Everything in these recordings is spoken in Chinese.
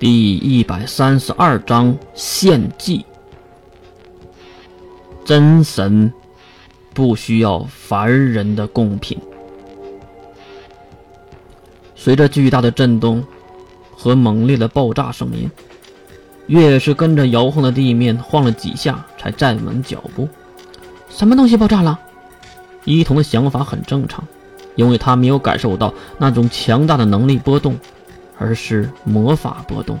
第一百三十二章献祭。真神不需要凡人的贡品。随着巨大的震动和猛烈的爆炸声音，月是跟着摇晃的地面晃了几下，才站稳脚步。什么东西爆炸了？伊童的想法很正常，因为他没有感受到那种强大的能力波动。而是魔法波动。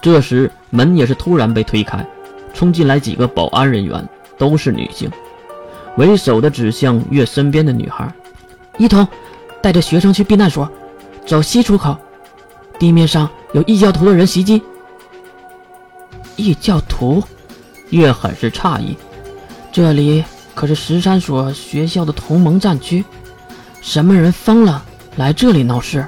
这时门也是突然被推开，冲进来几个保安人员，都是女性，为首的指向月身边的女孩：“一彤，带着学生去避难所，走西出口。地面上有异教徒的人袭击。”异教徒？月很是诧异，这里可是十三所学校的同盟战区，什么人疯了来这里闹事？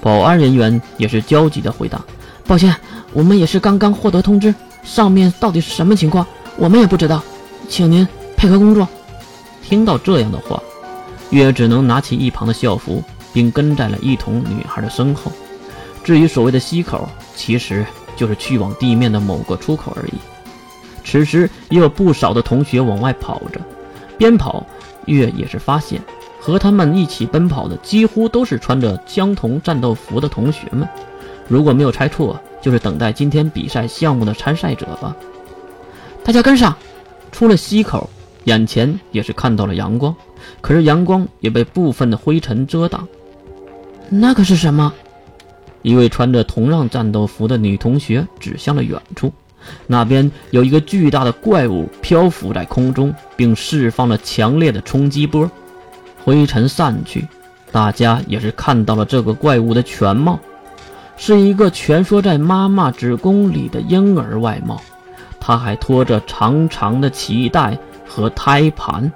保安人员也是焦急的回答：“抱歉，我们也是刚刚获得通知，上面到底是什么情况，我们也不知道，请您配合工作。”听到这样的话，月只能拿起一旁的校服，并跟在了一同女孩的身后。至于所谓的西口，其实就是去往地面的某个出口而已。此时也有不少的同学往外跑着，边跑，月也是发现。和他们一起奔跑的几乎都是穿着相同战斗服的同学们，如果没有猜错，就是等待今天比赛项目的参赛者吧。大家跟上，出了西口，眼前也是看到了阳光，可是阳光也被部分的灰尘遮挡。那个是什么？一位穿着同样战斗服的女同学指向了远处，那边有一个巨大的怪物漂浮在空中，并释放了强烈的冲击波。灰尘散去，大家也是看到了这个怪物的全貌，是一个蜷缩在妈妈子宫里的婴儿外貌，他还拖着长长的脐带和胎盘。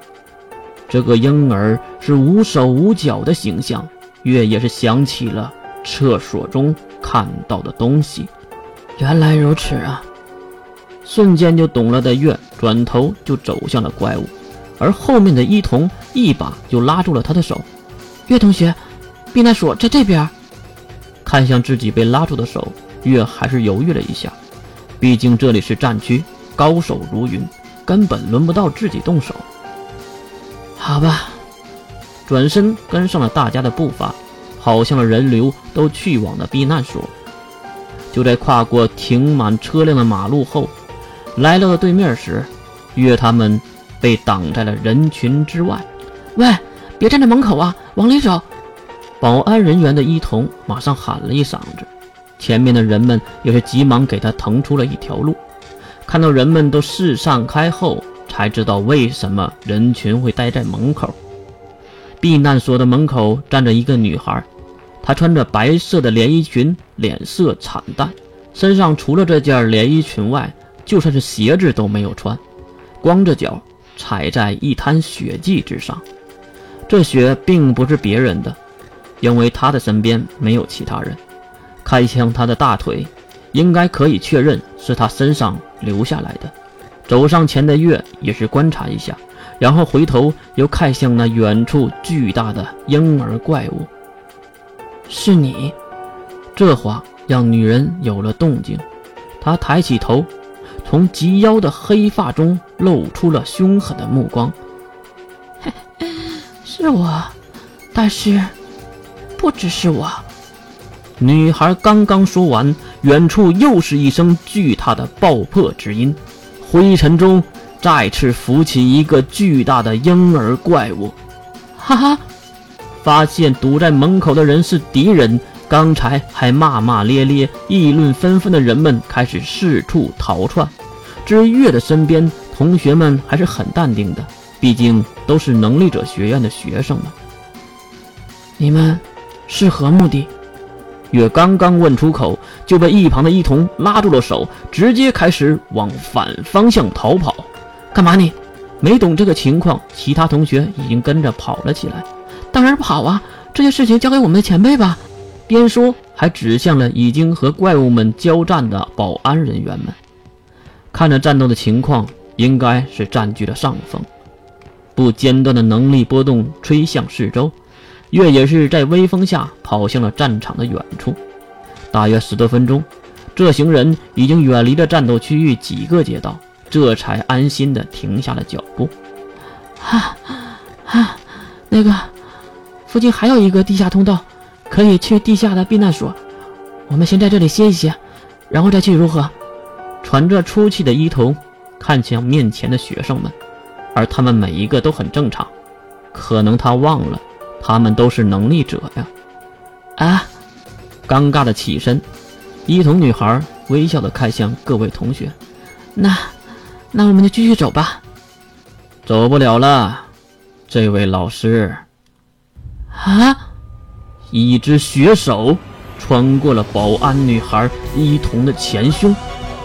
这个婴儿是无手无脚的形象，月也是想起了厕所中看到的东西。原来如此啊！瞬间就懂了的月，转头就走向了怪物。而后面的伊童一把就拉住了他的手，月同学，避难所在这边。看向自己被拉住的手，月还是犹豫了一下，毕竟这里是战区，高手如云，根本轮不到自己动手。好吧，转身跟上了大家的步伐，好像人流都去往了避难所。就在跨过停满车辆的马路后，来到了对面时，月他们。被挡在了人群之外。喂，别站在门口啊，往里走！保安人员的一童马上喊了一嗓子，前面的人们也是急忙给他腾出了一条路。看到人们都四散开后，才知道为什么人群会待在门口。避难所的门口站着一个女孩，她穿着白色的连衣裙，脸色惨淡，身上除了这件连衣裙外，就算是鞋子都没有穿，光着脚。踩在一滩血迹之上，这血并不是别人的，因为他的身边没有其他人。开枪他的大腿，应该可以确认是他身上留下来的。走上前的月也是观察一下，然后回头又看向那远处巨大的婴儿怪物。是你？这话让女人有了动静，她抬起头。从及腰的黑发中露出了凶狠的目光。是我，但是不只是我。女孩刚刚说完，远处又是一声巨大的爆破之音，灰尘中再次浮起一个巨大的婴儿怪物。哈哈，发现堵在门口的人是敌人，刚才还骂骂咧咧、议论纷纷的人们开始四处逃窜。至于月的身边，同学们还是很淡定的，毕竟都是能力者学院的学生们。你们是何目的？月刚刚问出口，就被一旁的一童拉住了手，直接开始往反方向逃跑。干嘛你？没懂这个情况，其他同学已经跟着跑了起来。当然跑啊！这些事情交给我们的前辈吧。边说还指向了已经和怪物们交战的保安人员们。看着战斗的情况，应该是占据了上风。不间断的能力波动吹向四周，月也是在微风下跑向了战场的远处。大约十多分钟，这行人已经远离了战斗区域几个街道，这才安心的停下了脚步。哈，哈，那个，附近还有一个地下通道，可以去地下的避难所。我们先在这里歇一歇，然后再去，如何？喘着粗气的伊童看向面前的学生们，而他们每一个都很正常。可能他忘了，他们都是能力者呀。啊！尴尬的起身，伊童女孩微笑的看向各位同学。那，那我们就继续走吧。走不了了，这位老师。啊！一只血手穿过了保安女孩伊童的前胸，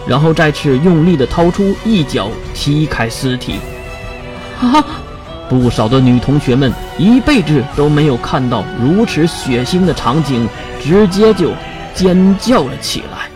然后再次用力的掏出一脚踢开尸体。啊！不少的女同学们一辈子都没有看到如此血腥的场景，直接就尖叫了起来。